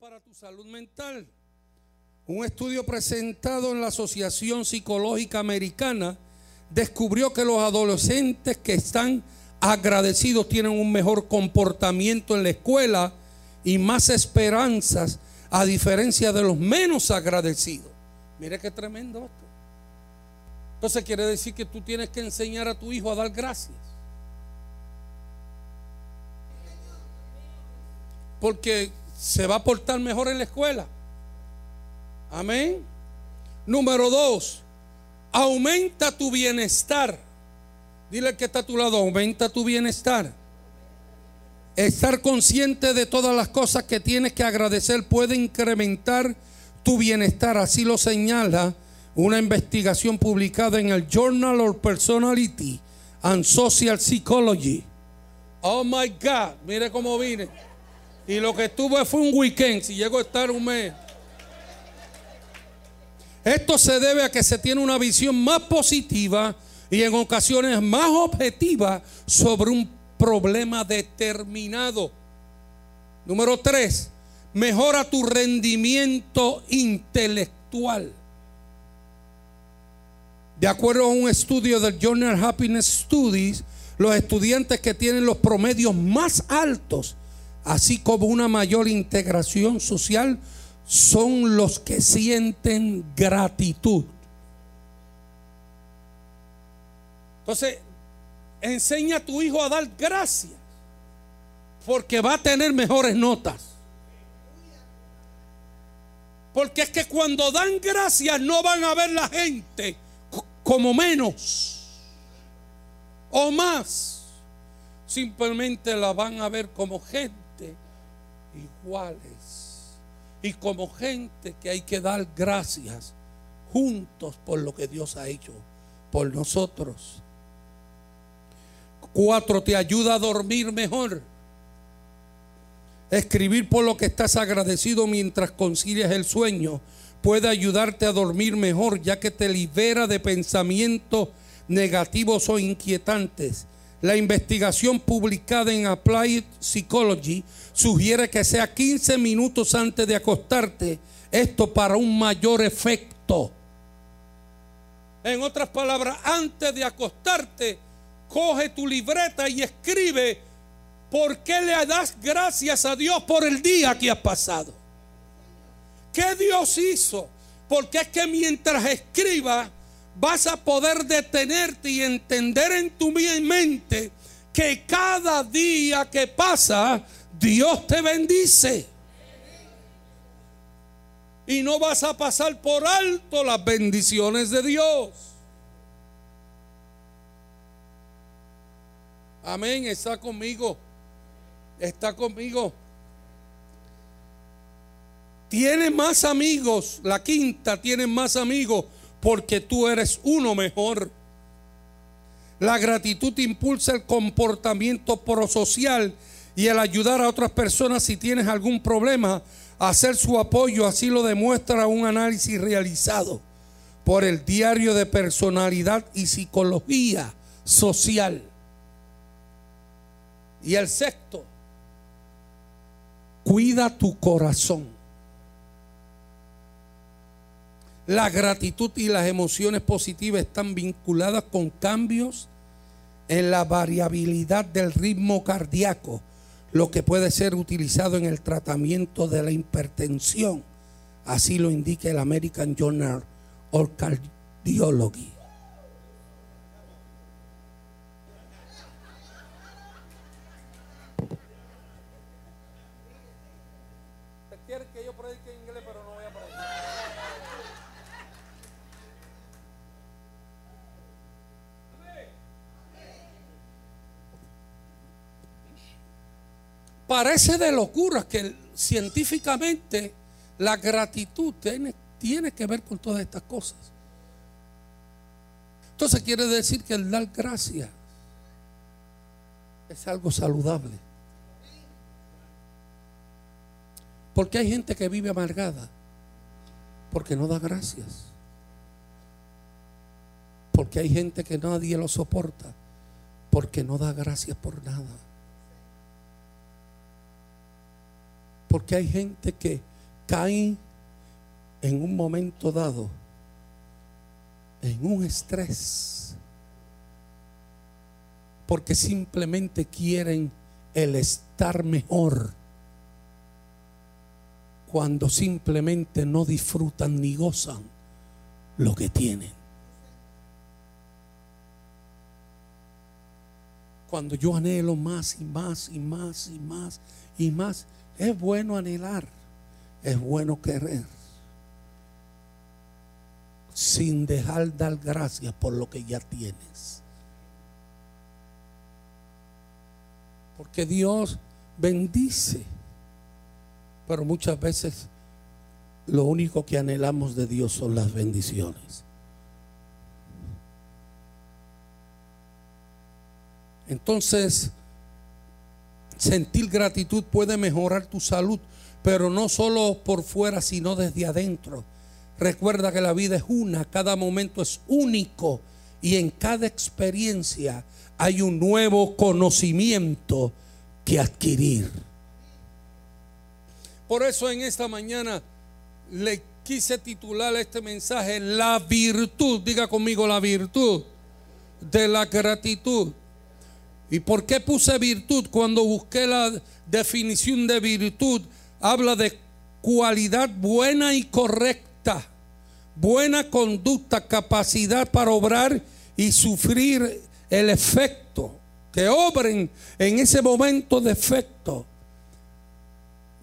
para tu salud mental. Un estudio presentado en la Asociación Psicológica Americana descubrió que los adolescentes que están agradecidos tienen un mejor comportamiento en la escuela y más esperanzas a diferencia de los menos agradecidos. Mire qué tremendo esto. Entonces quiere decir que tú tienes que enseñar a tu hijo a dar gracias. Porque se va a portar mejor en la escuela. Amén. Número dos, aumenta tu bienestar. Dile que está a tu lado, aumenta tu bienestar. Estar consciente de todas las cosas que tienes que agradecer puede incrementar tu bienestar. Así lo señala una investigación publicada en el Journal of Personality and Social Psychology. Oh my God, mire cómo vine. Y lo que estuve fue un weekend, si llego a estar un mes. Esto se debe a que se tiene una visión más positiva y en ocasiones más objetiva sobre un problema determinado. Número tres, mejora tu rendimiento intelectual. De acuerdo a un estudio del Journal Happiness Studies, los estudiantes que tienen los promedios más altos, así como una mayor integración social, son los que sienten gratitud. Entonces, enseña a tu hijo a dar gracias, porque va a tener mejores notas. Porque es que cuando dan gracias no van a ver la gente como menos o más. Simplemente la van a ver como gente iguales y como gente que hay que dar gracias juntos por lo que Dios ha hecho por nosotros. Cuatro, te ayuda a dormir mejor. Escribir por lo que estás agradecido mientras concilias el sueño puede ayudarte a dormir mejor, ya que te libera de pensamientos negativos o inquietantes. La investigación publicada en Applied Psychology sugiere que sea 15 minutos antes de acostarte, esto para un mayor efecto. En otras palabras, antes de acostarte, coge tu libreta y escribe por qué le das gracias a Dios por el día que has pasado. ¿Qué Dios hizo? Porque es que mientras escribas vas a poder detenerte y entender en tu mente que cada día que pasa Dios te bendice. Y no vas a pasar por alto las bendiciones de Dios. Amén, está conmigo. Está conmigo. Tiene más amigos, la quinta tiene más amigos porque tú eres uno mejor. La gratitud impulsa el comportamiento prosocial y el ayudar a otras personas si tienes algún problema, hacer su apoyo, así lo demuestra un análisis realizado por el Diario de Personalidad y Psicología Social. Y el sexto, cuida tu corazón. La gratitud y las emociones positivas están vinculadas con cambios en la variabilidad del ritmo cardíaco, lo que puede ser utilizado en el tratamiento de la hipertensión. Así lo indica el American Journal of Cardiology. Parece de locura que científicamente la gratitud tiene, tiene que ver con todas estas cosas. Entonces quiere decir que el dar gracias es algo saludable. Porque hay gente que vive amargada porque no da gracias. Porque hay gente que nadie lo soporta porque no da gracias por nada. Porque hay gente que cae en un momento dado en un estrés. Porque simplemente quieren el estar mejor. Cuando simplemente no disfrutan ni gozan lo que tienen. Cuando yo anhelo más y más y más y más y más, es bueno anhelar, es bueno querer, sin dejar dar gracias por lo que ya tienes. Porque Dios bendice, pero muchas veces lo único que anhelamos de Dios son las bendiciones. Entonces, sentir gratitud puede mejorar tu salud, pero no solo por fuera, sino desde adentro. Recuerda que la vida es una, cada momento es único y en cada experiencia hay un nuevo conocimiento que adquirir. Por eso en esta mañana le quise titular este mensaje La virtud, diga conmigo la virtud de la gratitud. ¿Y por qué puse virtud? Cuando busqué la definición de virtud, habla de cualidad buena y correcta, buena conducta, capacidad para obrar y sufrir el efecto, que obren en ese momento de efecto.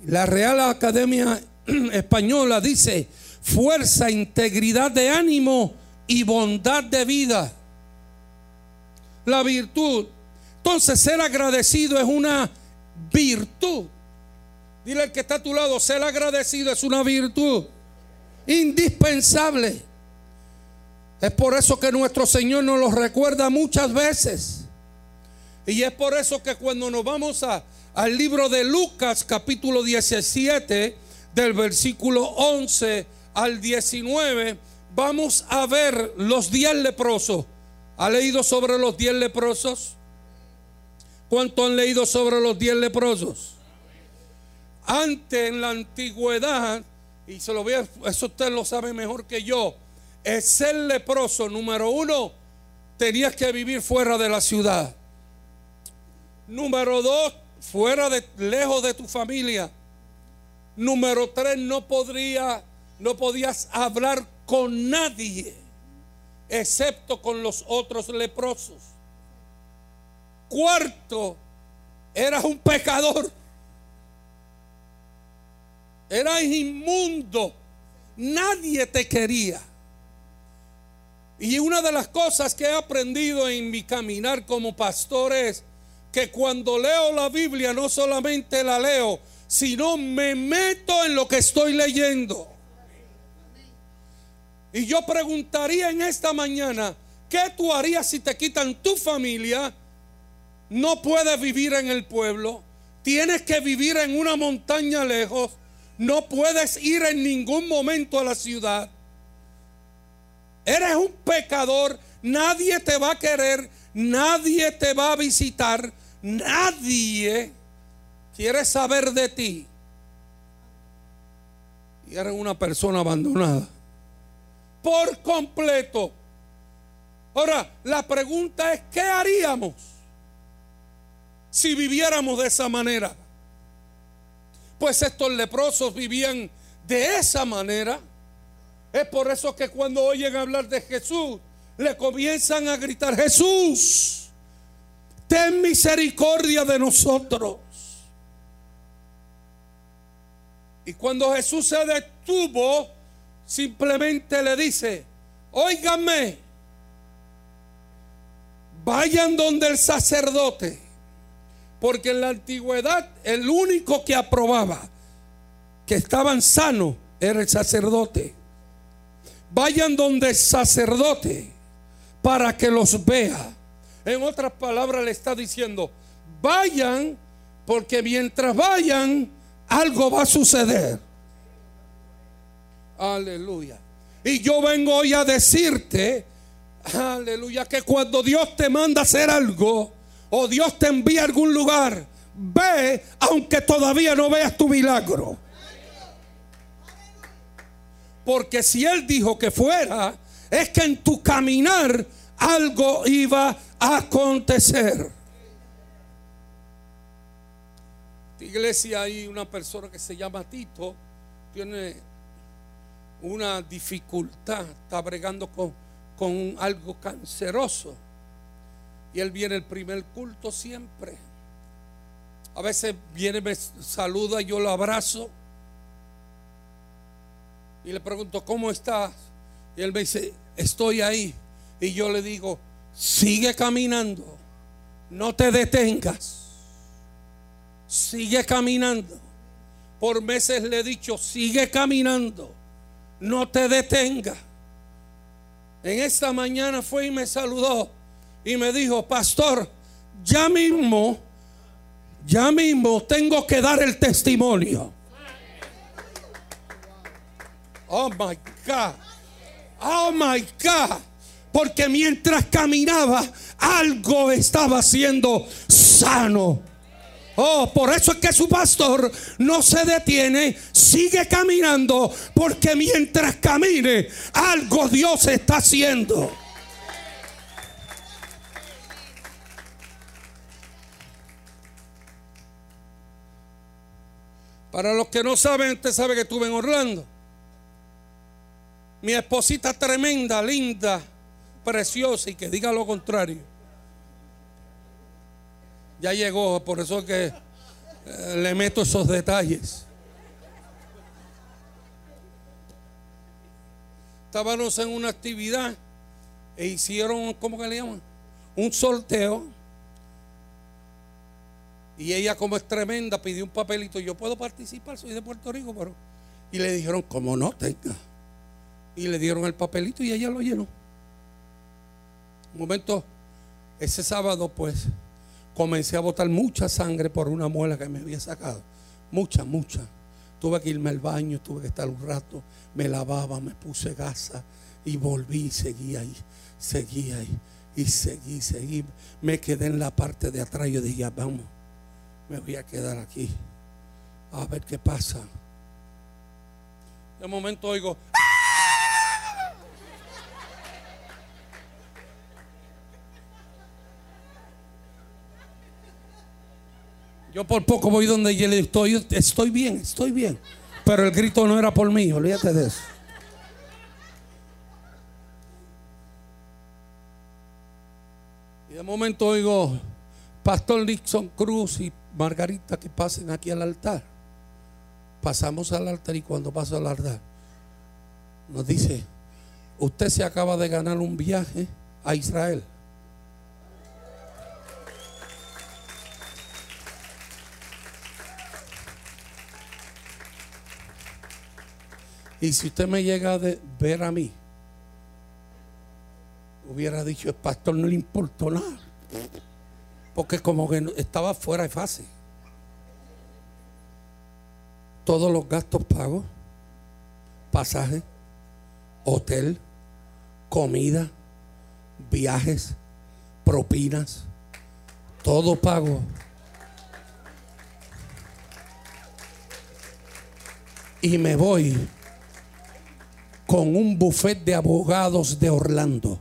La Real Academia Española dice fuerza, integridad de ánimo y bondad de vida. La virtud entonces ser agradecido es una virtud. Dile al que está a tu lado, ser agradecido es una virtud indispensable. Es por eso que nuestro Señor nos lo recuerda muchas veces. Y es por eso que cuando nos vamos a, al libro de Lucas capítulo 17, del versículo 11 al 19, vamos a ver los diez leprosos. ¿Ha leído sobre los diez leprosos? ¿Cuánto han leído sobre los diez leprosos? Antes en la antigüedad, y se lo voy a, eso usted lo sabe mejor que yo, es ser leproso, número uno, tenías que vivir fuera de la ciudad. Número dos, fuera de, lejos de tu familia. Número tres, no podría, no podías hablar con nadie, excepto con los otros leprosos. Cuarto, eras un pecador. Eras inmundo. Nadie te quería. Y una de las cosas que he aprendido en mi caminar como pastor es que cuando leo la Biblia no solamente la leo, sino me meto en lo que estoy leyendo. Y yo preguntaría en esta mañana, ¿qué tú harías si te quitan tu familia, no puedes vivir en el pueblo, tienes que vivir en una montaña lejos, no puedes ir en ningún momento a la ciudad. Eres un pecador, nadie te va a querer, nadie te va a visitar, nadie quiere saber de ti. Y eres una persona abandonada por completo. Ahora, la pregunta es, ¿qué haríamos? Si viviéramos de esa manera. Pues estos leprosos vivían de esa manera. Es por eso que cuando oyen hablar de Jesús, le comienzan a gritar, Jesús, ten misericordia de nosotros. Y cuando Jesús se detuvo, simplemente le dice, óiganme, vayan donde el sacerdote porque en la antigüedad el único que aprobaba que estaban sanos era el sacerdote. Vayan donde el sacerdote para que los vea. En otras palabras le está diciendo, vayan porque mientras vayan algo va a suceder. Aleluya. Y yo vengo hoy a decirte, aleluya, que cuando Dios te manda hacer algo, o Dios te envía a algún lugar, ve aunque todavía no veas tu milagro. Porque si Él dijo que fuera, es que en tu caminar algo iba a acontecer. iglesia hay una persona que se llama Tito, tiene una dificultad, está bregando con, con algo canceroso. Y él viene el primer culto siempre. A veces viene, me saluda, yo lo abrazo. Y le pregunto, ¿cómo estás? Y él me dice, estoy ahí. Y yo le digo, sigue caminando, no te detengas. Sigue caminando. Por meses le he dicho, sigue caminando, no te detengas. En esta mañana fue y me saludó y me dijo, pastor, ya mismo, ya mismo tengo que dar el testimonio. Oh my God. Oh my God. Porque mientras caminaba, algo estaba siendo sano. Oh, por eso es que su pastor no se detiene, sigue caminando, porque mientras camine, algo Dios está haciendo. Para los que no saben, usted sabe que estuve en Orlando. Mi esposita tremenda, linda, preciosa y que diga lo contrario. Ya llegó, por eso que eh, le meto esos detalles. Estábamos en una actividad e hicieron, ¿cómo que le llaman? Un sorteo. Y ella, como es tremenda, pidió un papelito. Yo puedo participar, soy de Puerto Rico, pero. Y le dijeron, ¿cómo no tenga? Y le dieron el papelito y ella lo llenó. Un momento, ese sábado, pues, comencé a botar mucha sangre por una muela que me había sacado. Mucha, mucha. Tuve que irme al baño, tuve que estar un rato, me lavaba, me puse gasa y volví y seguí ahí, seguí ahí y seguí, seguí. Me quedé en la parte de atrás. Yo dije, vamos, me voy a quedar aquí a ver qué pasa. De momento oigo, Yo por poco voy donde yo estoy, estoy bien, estoy bien. Pero el grito no era por mí, olvídate de eso. Y de momento oigo, Pastor Nixon Cruz y Margarita que pasen aquí al altar. Pasamos al altar y cuando paso al altar nos dice, usted se acaba de ganar un viaje a Israel. Y si usted me llega a ver a mí, hubiera dicho, el pastor no le importó nada. Porque como que estaba fuera de fase. Todos los gastos pagos, pasaje, hotel, comida, viajes, propinas, todo pago. Y me voy con un buffet de abogados de Orlando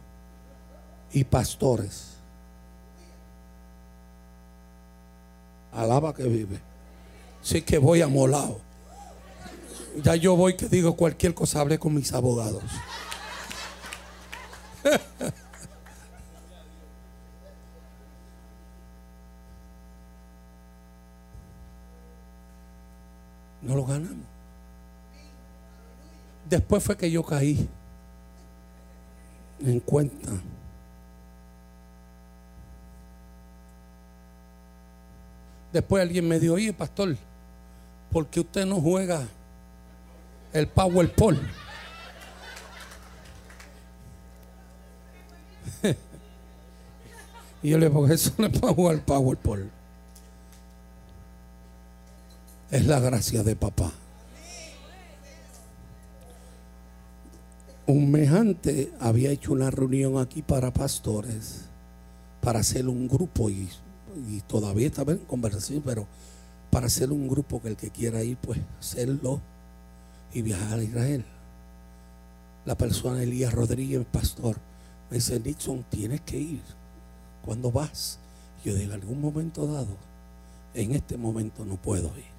y pastores. Alaba que vive. Sí que voy amolado. Ya yo voy que digo cualquier cosa, hablé con mis abogados. no lo ganamos. Después fue que yo caí en cuenta. Después alguien me dijo, oye, pastor, ¿por qué usted no juega el PowerPoint? y yo le digo, eso no es para jugar el PowerPoint. Es la gracia de papá. un mes había hecho una reunión aquí para pastores, para hacer un grupo y y todavía estaba en conversación, pero para hacer un grupo que el que quiera ir, pues hacerlo y viajar a Israel. La persona Elías Rodríguez, pastor, me dice, Nixon, tienes que ir. ¿Cuándo vas? Yo digo, en algún momento dado, en este momento no puedo ir.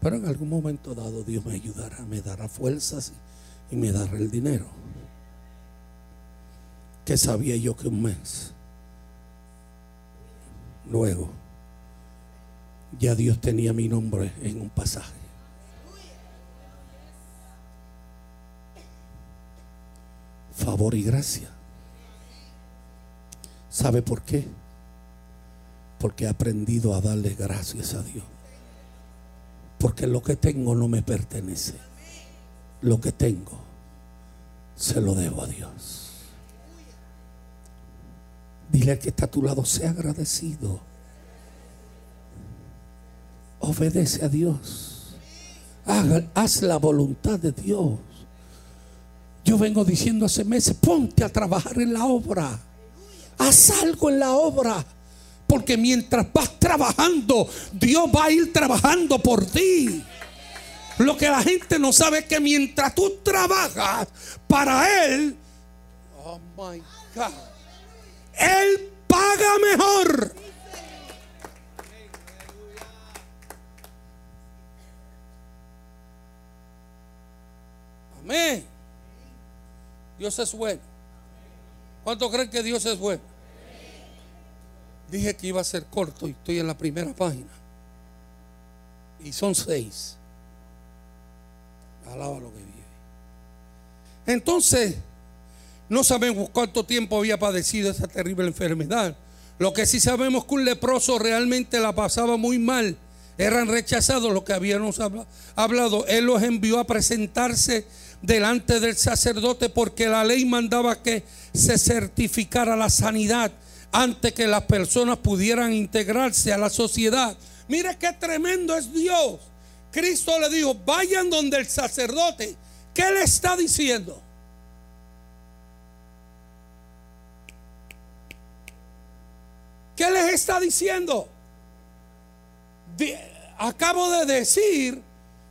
Pero en algún momento dado Dios me ayudará, me dará fuerzas y me dará el dinero. Que sabía yo que un mes. Luego, ya Dios tenía mi nombre en un pasaje. Favor y gracia. ¿Sabe por qué? Porque he aprendido a darle gracias a Dios. Porque lo que tengo no me pertenece. Lo que tengo se lo debo a Dios. Dile al que está a tu lado, sea agradecido. Obedece a Dios. haz la voluntad de Dios. Yo vengo diciendo hace meses, ponte a trabajar en la obra. Haz algo en la obra. Porque mientras vas trabajando, Dios va a ir trabajando por ti. Lo que la gente no sabe es que mientras tú trabajas para Él, oh my God, Él paga mejor. Amén. Dios es bueno. ¿Cuánto creen que Dios es bueno? Dije que iba a ser corto y estoy en la primera página. Y son seis. Alaba lo que vive. Entonces, no sabemos cuánto tiempo había padecido esa terrible enfermedad. Lo que sí sabemos que un leproso realmente la pasaba muy mal. Eran rechazados los que habíamos hablado. Él los envió a presentarse delante del sacerdote porque la ley mandaba que se certificara la sanidad antes que las personas pudieran integrarse a la sociedad. Mire qué tremendo es Dios. Cristo le dijo, vayan donde el sacerdote. ¿Qué le está diciendo? ¿Qué les está diciendo? acabo de decir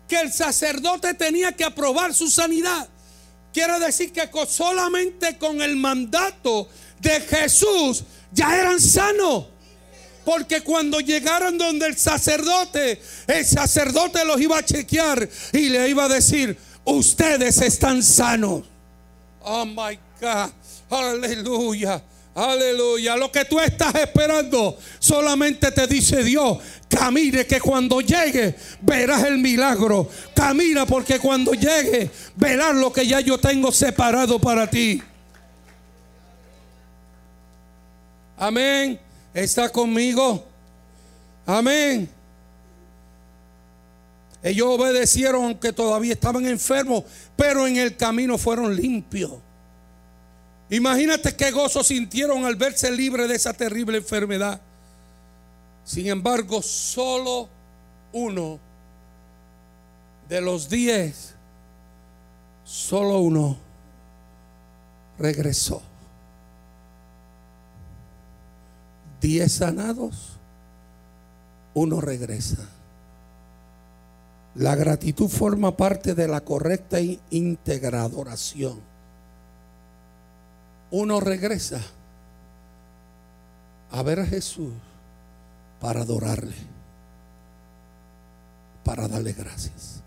que el sacerdote tenía que aprobar su sanidad. Quiere decir que solamente con el mandato de Jesús ya eran sanos. Porque cuando llegaron donde el sacerdote, el sacerdote los iba a chequear y le iba a decir, ustedes están sanos. Oh my God, aleluya. Aleluya. Lo que tú estás esperando solamente te dice Dios. Camine que cuando llegue verás el milagro. Camina porque cuando llegue verás lo que ya yo tengo separado para ti. Amén. ¿Está conmigo? Amén. Ellos obedecieron aunque todavía estaban enfermos, pero en el camino fueron limpios. Imagínate qué gozo sintieron al verse libres de esa terrible enfermedad. Sin embargo, solo uno de los diez, solo uno regresó. Diez sanados, uno regresa. La gratitud forma parte de la correcta e uno regresa a ver a Jesús para adorarle, para darle gracias.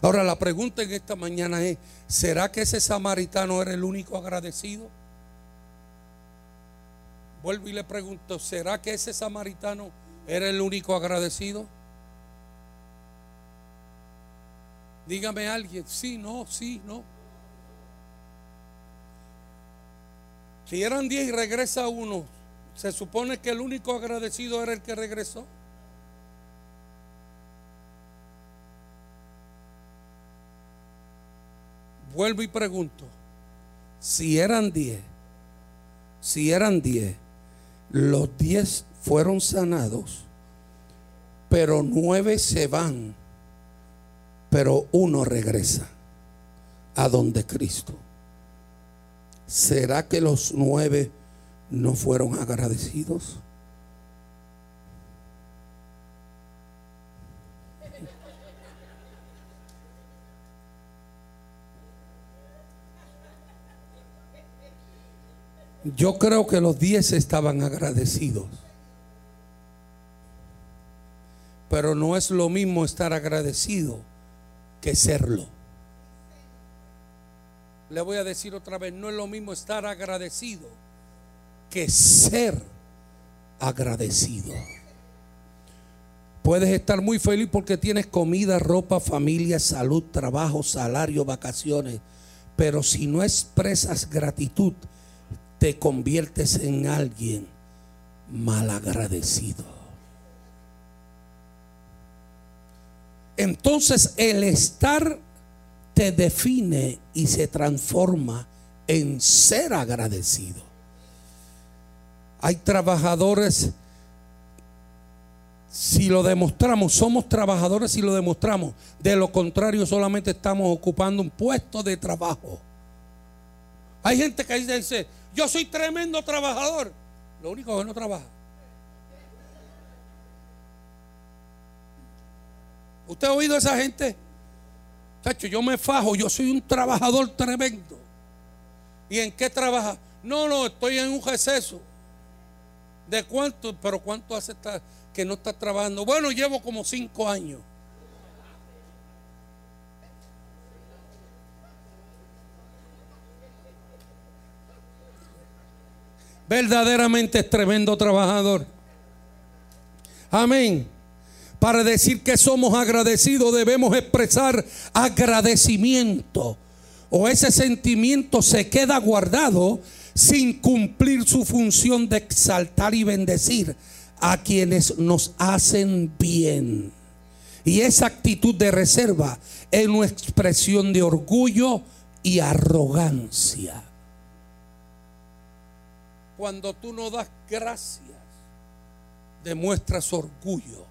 Ahora la pregunta en esta mañana es, ¿será que ese samaritano era el único agradecido? Vuelvo y le pregunto, ¿será que ese samaritano era el único agradecido? Dígame alguien, sí, no, sí, no. Si eran 10 y regresa uno, se supone que el único agradecido era el que regresó. Vuelvo y pregunto, si eran 10, si eran 10, los 10 fueron sanados, pero 9 se van, pero uno regresa a donde Cristo. ¿Será que los nueve no fueron agradecidos. Yo creo que los diez estaban agradecidos. Pero no es lo mismo estar agradecido que serlo. Le voy a decir otra vez, no es lo mismo estar agradecido que ser agradecido. Puedes estar muy feliz porque tienes comida, ropa, familia, salud, trabajo, salario, vacaciones. Pero si no expresas gratitud, te conviertes en alguien malagradecido. Entonces el estar te define y se transforma en ser agradecido. Hay trabajadores, si lo demostramos, somos trabajadores si lo demostramos. De lo contrario, solamente estamos ocupando un puesto de trabajo. Hay gente que dice, yo soy tremendo trabajador. Lo único que no trabaja. ¿Usted ha oído a esa gente? Chacho, yo me fajo, yo soy un trabajador tremendo. ¿Y en qué trabaja? No, no, estoy en un receso. ¿De cuánto? Pero ¿cuánto hace que no está trabajando? Bueno, llevo como cinco años. verdaderamente es tremendo trabajador. Amén. Para decir que somos agradecidos debemos expresar agradecimiento. O ese sentimiento se queda guardado sin cumplir su función de exaltar y bendecir a quienes nos hacen bien. Y esa actitud de reserva es una expresión de orgullo y arrogancia. Cuando tú no das gracias, demuestras orgullo.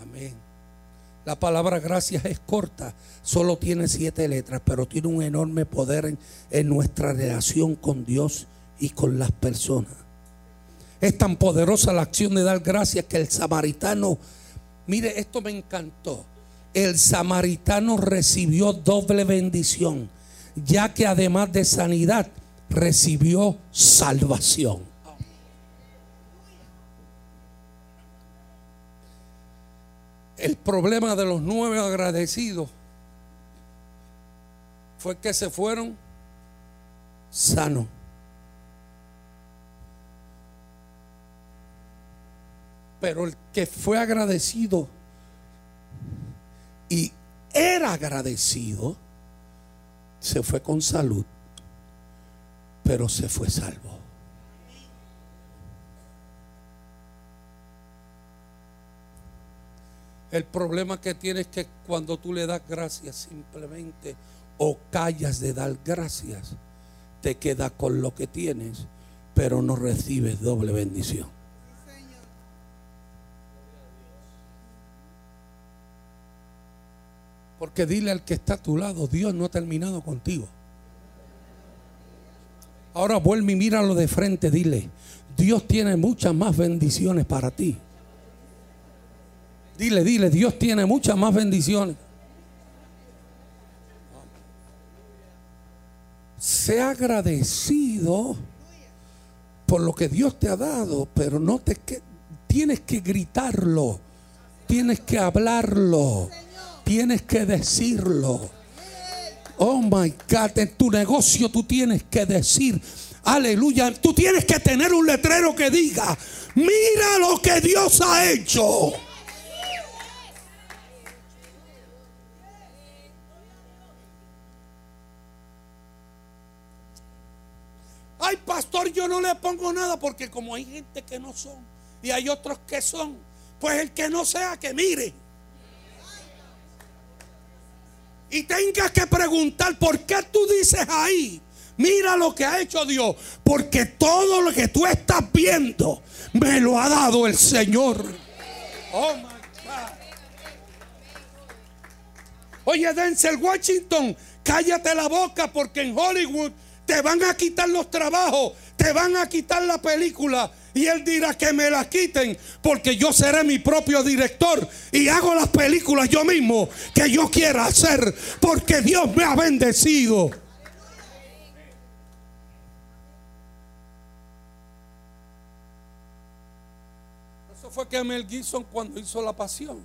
Amén. La palabra gracias es corta, solo tiene siete letras, pero tiene un enorme poder en, nuestra relación con Dios y con las personas. Es tan poderosa la acción de dar gracias que el samaritano, mire, esto me encantó. El samaritano recibió doble bendición ya que además de sanidad recibió salvación. El problema de los nueve agradecidos fue que se fueron sanos. Pero el que fue agradecido y era agradecido, se fue con salud, pero se fue salvo. El problema que tienes es que cuando tú le das gracias simplemente o callas de dar gracias, te quedas con lo que tienes, pero no recibes doble bendición. Porque dile al que está a tu lado, Dios no ha terminado contigo. Ahora vuelve y míralo de frente, dile, Dios tiene muchas más bendiciones para ti. Dile, dile, Dios tiene muchas más bendiciones. Sea agradecido por lo que Dios te ha dado, pero no te tienes que gritarlo, tienes que hablarlo tienes que decirlo. Oh my God, en tu negocio tú tienes que decir, aleluya, tú tienes que tener un letrero que diga, mira lo que Dios ha hecho. Ay, pastor, yo no le pongo nada porque como hay gente que no son y hay otros que son, pues el que no sea que mire. y tengas que preguntar por qué tú dices ahí, mira lo que ha hecho Dios, porque todo lo que tú estás viendo me lo ha dado el Señor. Oh my God. Oye, Denzel Washington, cállate la boca porque en Hollywood te van a quitar los trabajos, te van a quitar la película. Y él dirá que me la quiten porque yo seré mi propio director y hago las películas yo mismo que yo quiera hacer porque Dios me ha bendecido. Eso fue que Mel Gibson cuando hizo la pasión,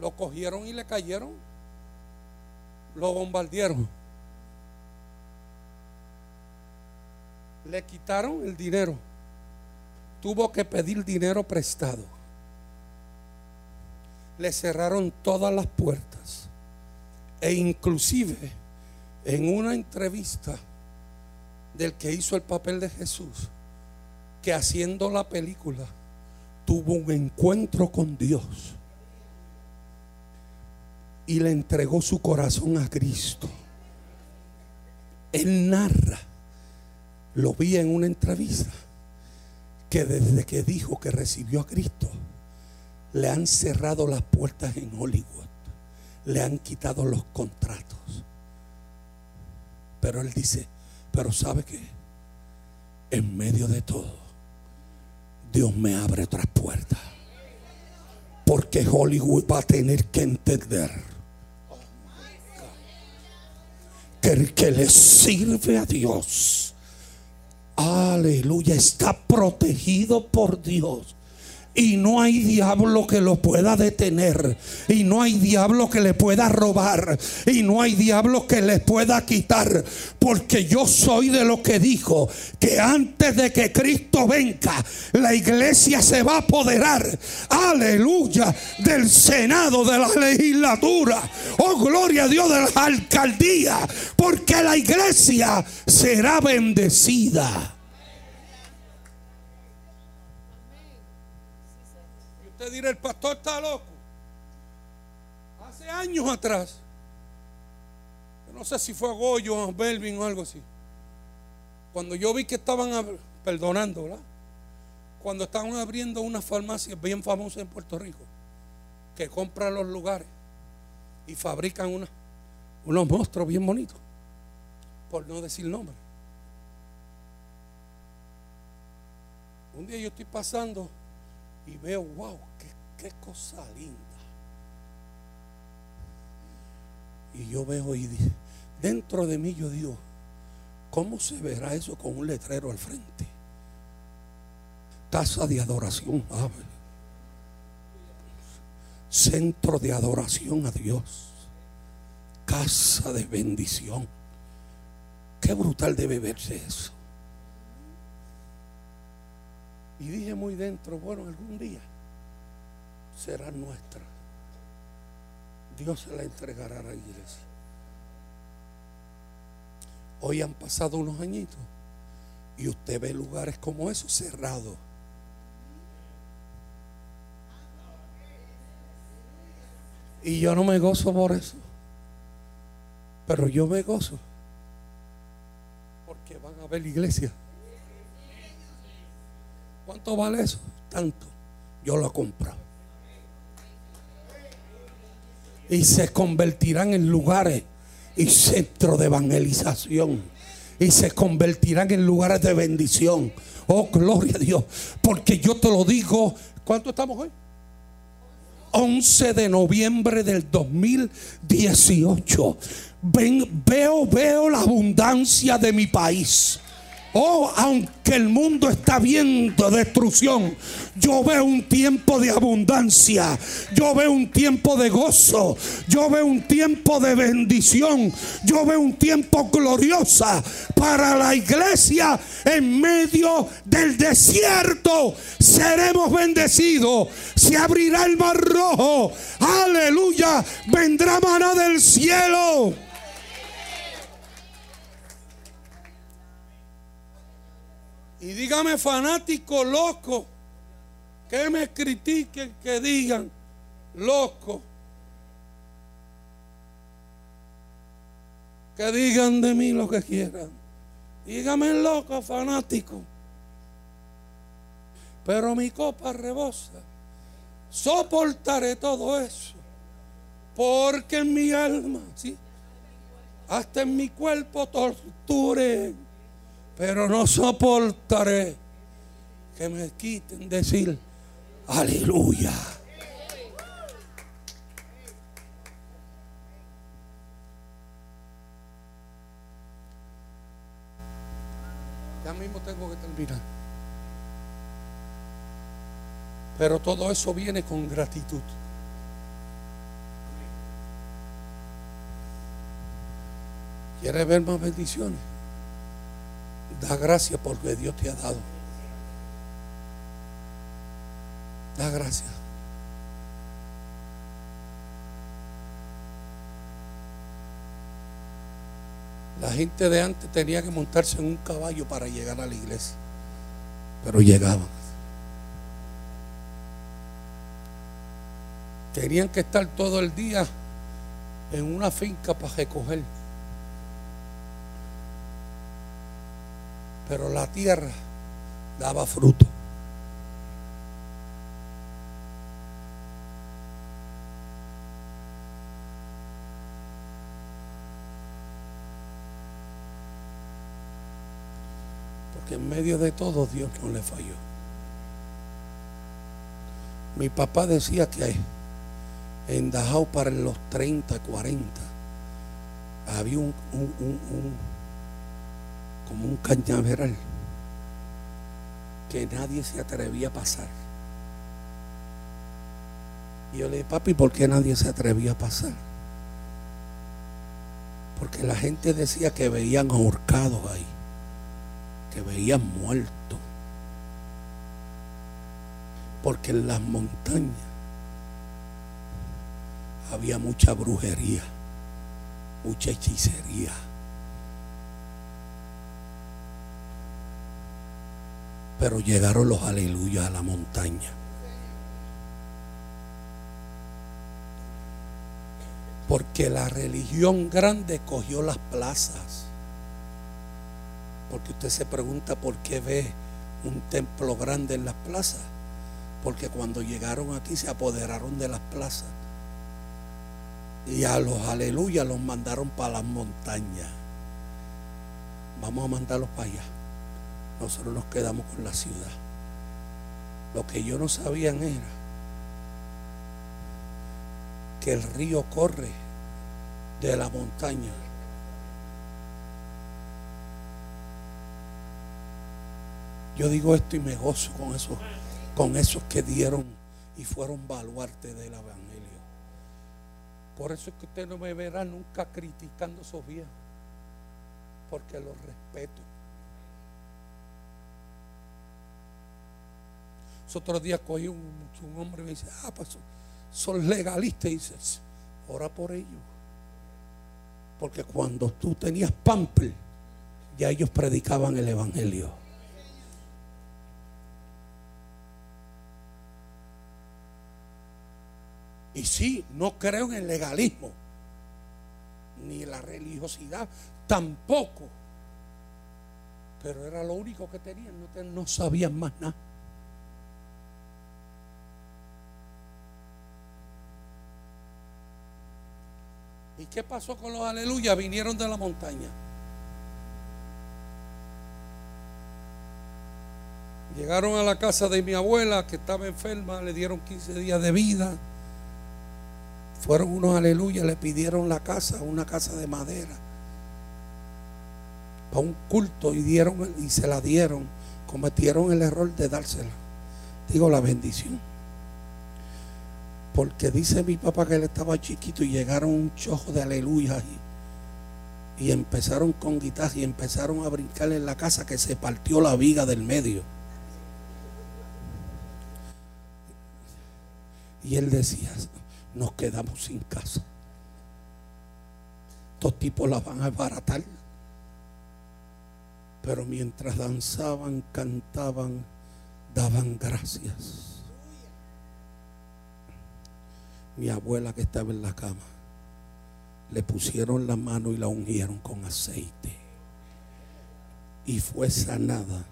lo cogieron y le cayeron, lo bombardearon. Le quitaron el dinero. Tuvo que pedir dinero prestado. Le cerraron todas las puertas. E inclusive en una entrevista del que hizo el papel de Jesús, que haciendo la película tuvo un encuentro con Dios y le entregó su corazón a Cristo. Él narra lo vi en una entrevista que desde que dijo que recibió a Cristo, le han cerrado las puertas en Hollywood, le han quitado los contratos. Pero él dice, pero ¿sabe qué? En medio de todo, Dios me abre otras puertas. Porque Hollywood va a tener que entender que el que le sirve a Dios Aleluya, está protegido por Dios. Y no hay diablo que lo pueda detener. Y no hay diablo que le pueda robar. Y no hay diablo que le pueda quitar. Porque yo soy de lo que dijo que antes de que Cristo venga, la iglesia se va a apoderar. Aleluya. Del Senado, de la legislatura. Oh, gloria a Dios de la alcaldía. Porque la iglesia será bendecida. Dirá, el pastor está loco. Hace años atrás, no sé si fue a Goyo a Belvin o algo así, cuando yo vi que estaban perdonando, Cuando estaban abriendo una farmacia bien famosa en Puerto Rico, que compra los lugares y fabrican unos monstruos bien bonitos, por no decir nombre. Un día yo estoy pasando y veo, wow, qué, cosa linda. Y yo veo y dentro de mí yo digo, ¿cómo se verá eso con un letrero al frente? Casa de adoración. Centro de adoración a Dios. Casa de bendición. Qué brutal debe verse eso. Y dije muy dentro, bueno, algún día será nuestra. Dios se la entregará a la iglesia. Hoy han pasado unos añitos y usted ve lugares como esos cerrados. Y yo no me gozo por eso. Pero yo me gozo porque van a ver iglesia. ¿Cuánto vale eso? Tanto. Yo lo compro. Y se convertirán en lugares y centros de evangelización. Y se convertirán en lugares de bendición. Oh, gloria a Dios. Porque yo te lo digo. ¿Cuánto estamos hoy? 11 de noviembre del 2018. veo, veo la abundancia de mi país. Oh, aunque el mundo está viendo destrucción, yo veo un tiempo de abundancia, yo veo un tiempo de gozo, yo veo un tiempo de bendición, yo veo un tiempo gloriosa para la iglesia en medio del desierto. Seremos bendecidos, se abrirá el mar rojo, aleluya, vendrá maná del cielo. Y dígame fanático loco, que me critiquen, que digan loco. Que digan de mí lo que quieran. Dígame loco, fanático. Pero mi copa rebosa. Soportaré todo eso. Porque en mi alma, ¿sí? hasta en mi cuerpo torture, pero no soportaré que me quiten decir aleluya. Ya mismo tengo que terminar. Pero todo eso viene con gratitud. ¿Quieres ver más bendiciones? Da gracias porque Dios te ha dado. Da gracias. La gente de antes tenía que montarse en un caballo para llegar a la iglesia. Pero llegaban. Tenían que estar todo el día en una finca para recoger. Pero la tierra daba fruto. Porque en medio de todo Dios no le falló. Mi papá decía que en Dajau para los 30, 40 había un, un, un, un como un cañaveral que nadie se atrevía a pasar. Y yo le dije, papi, ¿por qué nadie se atrevía a pasar? Porque la gente decía que veían ahorcados ahí, que veían muertos. Porque en las montañas había mucha brujería, mucha hechicería. Pero llegaron los aleluyas a la montaña. Porque la religión grande cogió las plazas. Porque usted se pregunta por qué ve un templo grande en las plazas. Porque cuando llegaron aquí se apoderaron de las plazas. Y a los aleluyas los mandaron para las montañas. Vamos a mandarlos para allá. Nosotros nos quedamos con la ciudad. Lo que yo no sabían era que el río corre de la montaña. Yo digo esto y me gozo con esos, con esos que dieron y fueron baluarte del Evangelio. Por eso es que usted no me verá nunca criticando a esos viejos, porque los respeto. Otros días cogí un, hombre y me dice, ah, pues son legalistas. Y dices, ora por ellos. Porque cuando tú tenías pamper, ya ellos predicaban el Evangelio. Y sí, no creo en el legalismo, ni la religiosidad, tampoco. Pero era lo único que tenían, no sabían más nada. ¿Y qué pasó con los aleluya? Vinieron de la montaña. Llegaron a la casa de mi abuela que estaba enferma, le dieron 15 días de vida. Fueron unos aleluya, le pidieron la casa, una casa de madera, para un culto y dieron y se la dieron. Cometieron el error de dársela. Digo la bendición. Porque dice mi papá que él estaba chiquito y llegaron un chojo de aleluya y, empezaron con guitarra y empezaron a brincar en la casa que se partió la viga del medio. Y él decía, nos quedamos sin casa. Estos tipos la van a baratar. Pero mientras danzaban, cantaban, daban gracias mi abuela que estaba en la cama, le pusieron la mano y la ungieron con aceite. Y fue sanada.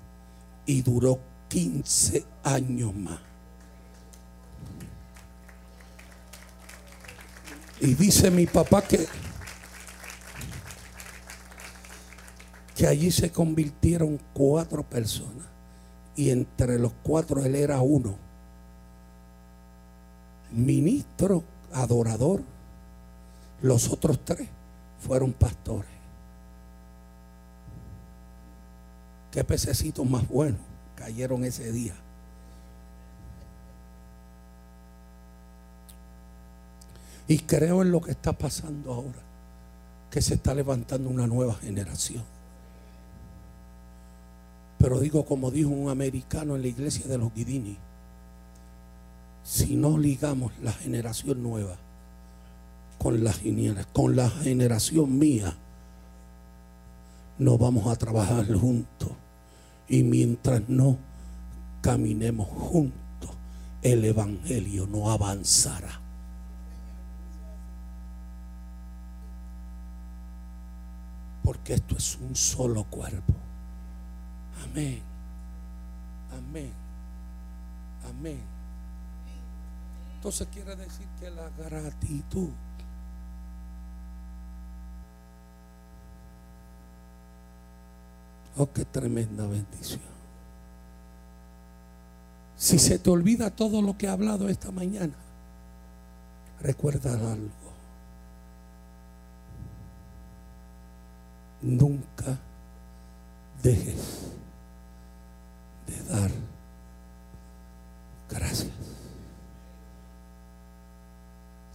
Y duró 15 años más. Y dice mi papá que que allí se convirtieron cuatro personas y entre los cuatro él era uno. Ministro, adorador, los otros tres fueron pastores. Qué pececitos más buenos cayeron ese día. Y creo en lo que está pasando ahora, que se está levantando una nueva generación. Pero digo, como dijo un americano en la iglesia de los Guidini, si no ligamos la generación nueva con la, con la generación mía, no vamos a trabajar juntos. Y mientras no caminemos juntos, el Evangelio no avanzará. Porque esto es un solo cuerpo. Amén. Amén. Amén. Entonces quiere decir que la gratitud Oh, qué tremenda bendición. Si se te olvida todo lo que he hablado esta mañana, recuerda algo. Nunca dejes de dar gracias.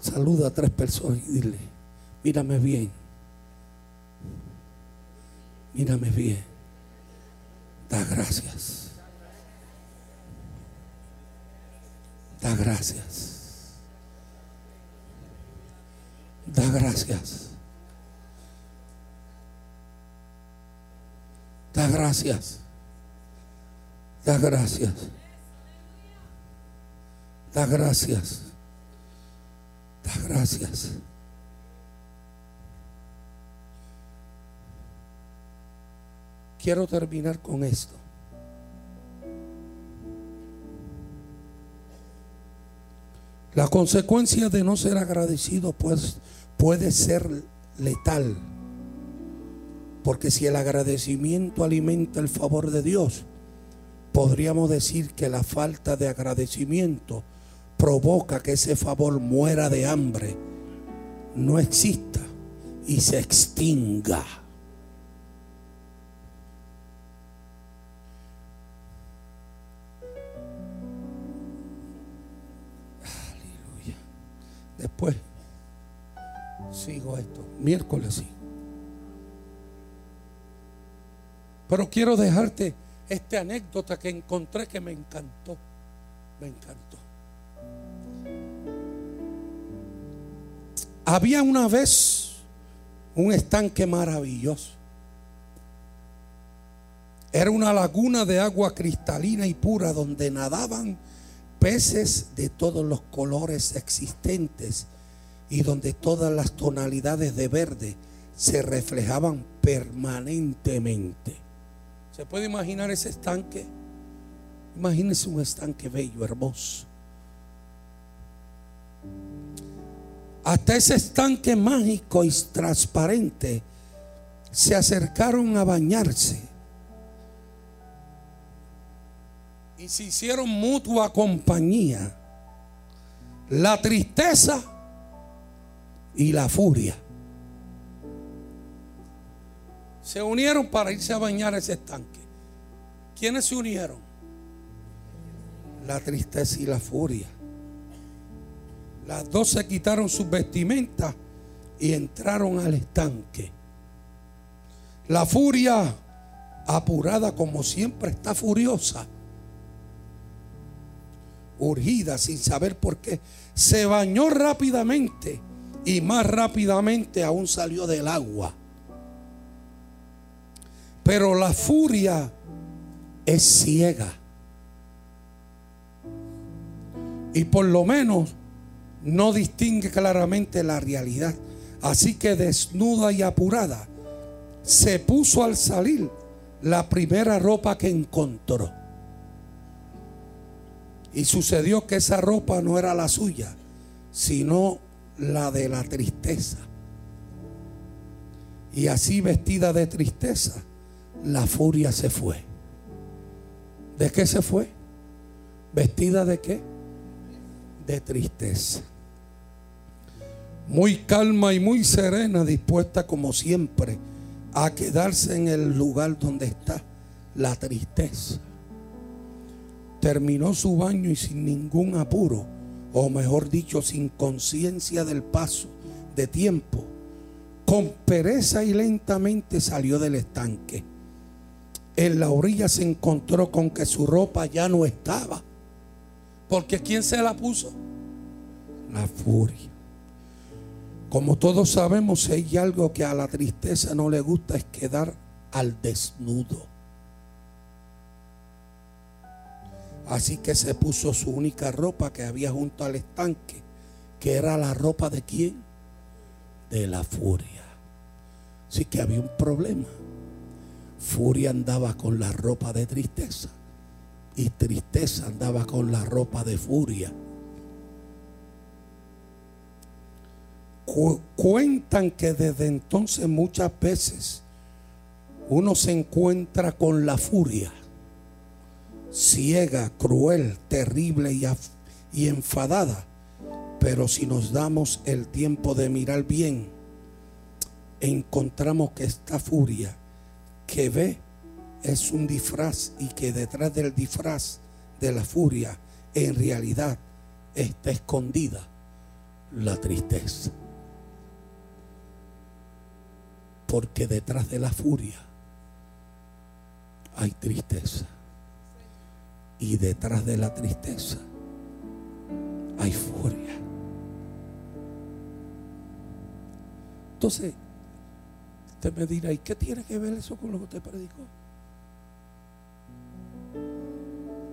Saluda a tres personas y dile, mírame bien, mírame bien. Da gracias. Da gracias. Da gracias. Da gracias. Da gracias. Da gracias. Da gracias. Quiero terminar con esto. La consecuencia de no ser agradecido pues, puede ser letal. Porque si el agradecimiento alimenta el favor de Dios, podríamos decir que la falta de agradecimiento provoca que ese favor muera de hambre, no exista y se extinga. Después sigo esto. Miércoles sí. Pero quiero dejarte esta anécdota que encontré que me encantó. Me encantó. Había una vez un estanque maravilloso. Era una laguna de agua cristalina y pura donde nadaban peces de todos los colores existentes y donde todas las tonalidades de verde se reflejaban permanentemente. ¿Se puede imaginar ese estanque? Imagínese un estanque bello, hermoso. Hasta ese estanque mágico y transparente se acercaron a bañarse y se hicieron mutua compañía la tristeza y la furia. Se unieron para irse a bañar ese estanque. ¿Quiénes se unieron? La tristeza y la furia. Las dos se quitaron sus vestimentas y entraron al estanque. La furia, apurada como siempre, está furiosa urgida sin saber por qué, se bañó rápidamente y más rápidamente aún salió del agua. Pero la furia es ciega. Y por lo menos no distingue claramente la realidad. Así que desnuda y apurada, se puso al salir la primera ropa que encontró. Y sucedió que esa ropa no era la suya, sino la de la tristeza. Y así vestida de tristeza, la furia se fue. ¿De qué se fue? ¿Vestida de qué? De tristeza. Muy calma y muy serena, dispuesta como siempre a quedarse en el lugar donde está la tristeza. Terminó su baño y sin ningún apuro, o mejor dicho, sin conciencia del paso de tiempo, con pereza y lentamente salió del estanque. En la orilla se encontró con que su ropa ya no estaba. Porque ¿quién se la puso? La furia. Como todos sabemos, si hay algo que a la tristeza no le gusta es quedar al desnudo. Así que se puso su única ropa que había junto al estanque, que era la ropa de quién? De la furia. Así que había un problema. Furia andaba con la ropa de tristeza y tristeza andaba con la ropa de furia. Cuentan que desde entonces muchas veces uno se encuentra con la furia, ciega, cruel, terrible y, enfadada. Pero si nos damos el tiempo de mirar bien, encontramos que esta furia que ve es un disfraz y que detrás del disfraz de la furia en realidad está escondida la tristeza. Porque detrás de la furia hay tristeza. Y detrás de la tristeza hay furia. Entonces, usted me dirá, ¿y qué tiene que ver eso con lo que usted predicó?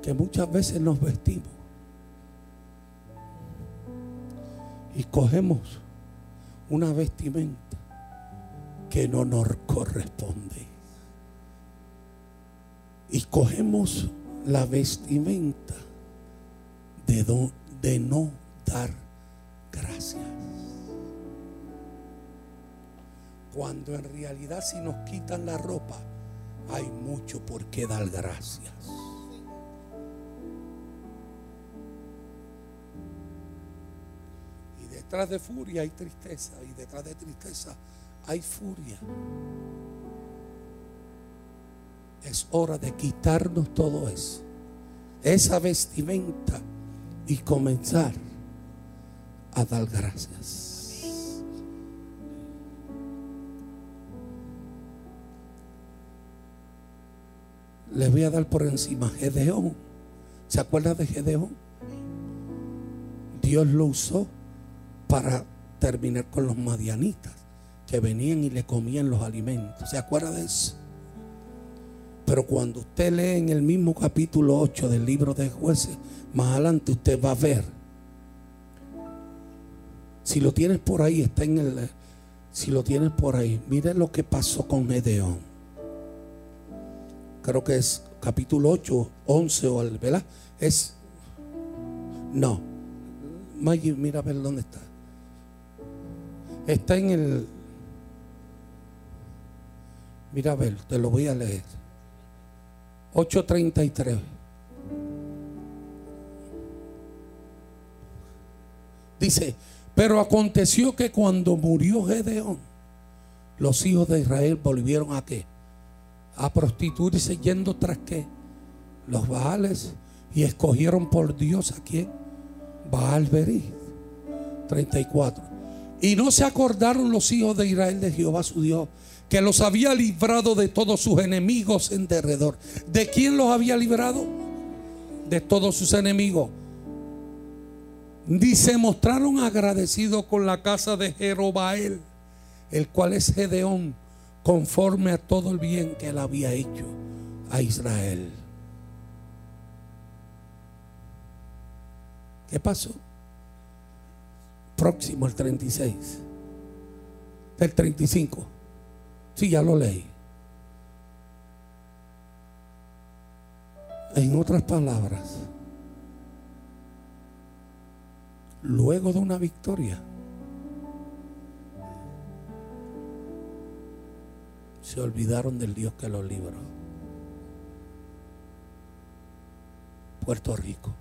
Que muchas veces nos vestimos y cogemos una vestimenta que no nos corresponde. Y cogemos la vestimenta de, no dar gracias. Cuando en realidad si nos quitan la ropa, hay mucho por qué dar gracias. Y detrás de furia hay tristeza y detrás de tristeza hay furia. Es hora de quitarnos todo eso, esa vestimenta y comenzar a dar gracias. Les voy a dar por encima Gedeón. ¿Se acuerda de Gedeón? Dios lo usó para terminar con los madianitas que venían y le comían los alimentos. ¿Se acuerda de eso? Pero cuando usted lee en el mismo capítulo 8 del libro de jueces, más adelante usted va a ver. Si lo tienes por ahí, está en el... Si lo tienes por ahí, mire lo que pasó con Gedeón. Creo que es capítulo 8, 11 o al, ¿verdad? Es... No. Maggie, mira a ver dónde está. Está en el Mira a ver, te lo voy a leer. 8.33. Dice, pero aconteció que cuando murió Gedeón, los hijos de Israel volvieron a qué? A prostituirse yendo tras qué? Los Baales y escogieron por Dios a quién? Baal Berí. 34. Y no se acordaron los hijos de Israel de Jehová su Dios que los había librado de todos sus enemigos en derredor. ¿De quién los había librado? De todos sus enemigos. Ni se mostraron agradecidos con la casa de Jerobael, el cual es Gedeón, conforme a todo el bien que él había hecho a Israel. ¿Qué pasó? Próximo el 36. El 35. Sí, ya lo leí. En otras palabras, luego de una victoria, Se olvidaron del Dios que los libró. Puerto Rico.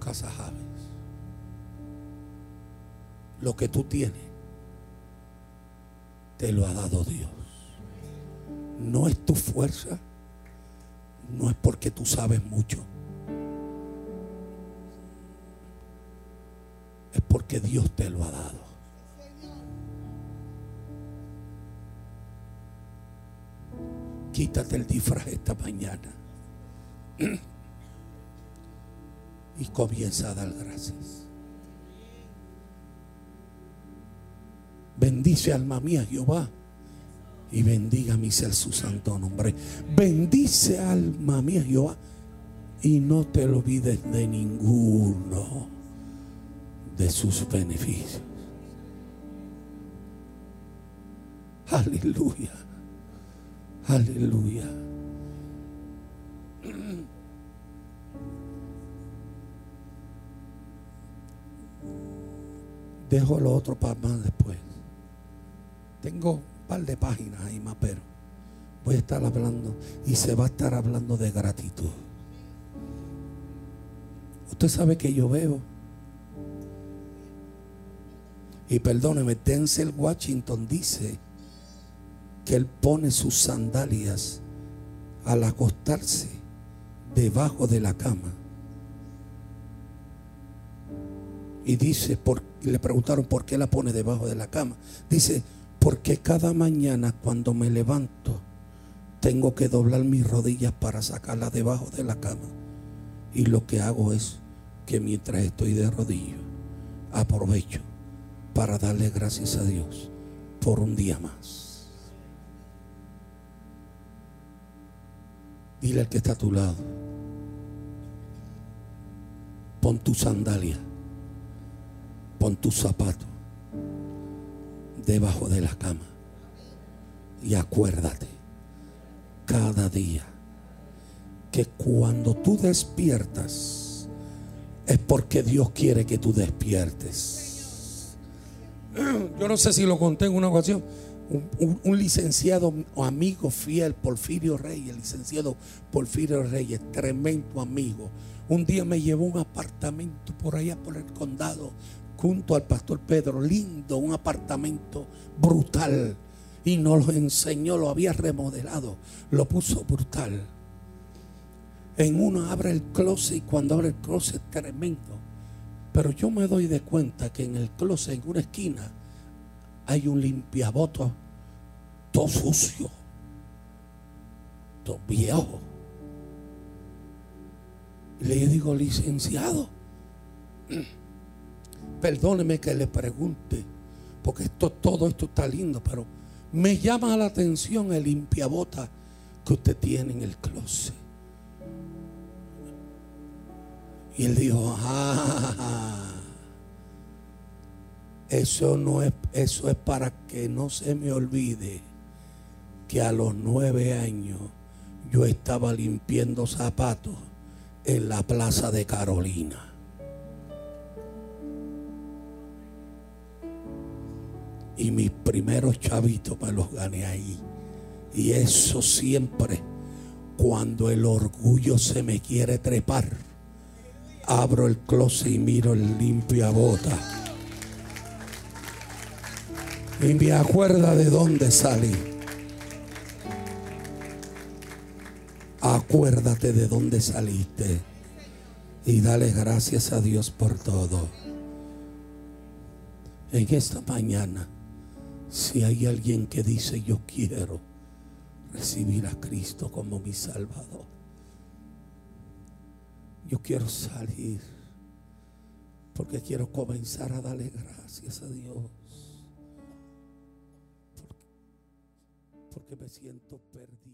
Casa Javes. Lo que tú tienes, te lo ha dado Dios. No es tu fuerza, no es porque tú sabes mucho. Es porque Dios te lo ha dado. Quítate el disfraz esta mañana. Y comienza a dar gracias. Bendice alma mía Jehová y bendiga mi ser su santo nombre. Bendice alma mía Jehová y no te olvides de ninguno de sus beneficios. Aleluya. Aleluya. Dejo lo otro para más después. Tengo un par de páginas ahí más, pero voy a estar hablando y se va a estar hablando de gratitud. Usted sabe que yo veo. Y perdóneme, Denzel Washington dice que él pone sus sandalias al acostarse debajo de la cama. Y dice, por, le preguntaron por qué la pone debajo de la cama. Dice, porque cada mañana cuando me levanto tengo que doblar mis rodillas para sacarla debajo de la cama. Y lo que hago es que mientras estoy de rodillas, aprovecho para darle gracias a Dios por un día más. Dile al que está a tu lado, pon tu sandalia, pon tu zapato debajo de la cama y acuérdate cada día que cuando tú despiertas es porque Dios quiere que tú despiertes. Yo no sé si lo conté en una ocasión. Un, licenciado o amigo fiel, Porfirio Reyes, licenciado Porfirio Reyes, tremendo amigo. Un día me llevó un apartamento por allá por el condado junto al pastor Pedro, lindo, un apartamento brutal. Y nos lo enseñó, lo había remodelado, lo puso brutal. En uno abre el closet y cuando abre el closet tremendo. Pero yo me doy de cuenta que en el closet, en una esquina, hay un limpiaboto todo sucio, todo viejo. Le digo, licenciado, perdóneme que le pregunte, porque esto, todo esto está lindo, pero me llama la atención el limpiabota que usted tiene en el closet. Y él dijo, ah, eso no es, eso es para que no se me olvide que a los nueve años yo estaba limpiando zapatos en la plaza de Carolina. Y mis primeros chavitos me los gané ahí. Y eso siempre, cuando el orgullo se me quiere trepar abro el closet y miro el limpia bota. Y me acuerda de dónde salí. Acuérdate de dónde saliste. Y dale gracias a Dios por todo. En esta mañana, si hay alguien que dice yo quiero recibir a Cristo como mi Salvador yo quiero salir porque quiero comenzar a darle gracias a Dios. Porque, me siento perdido.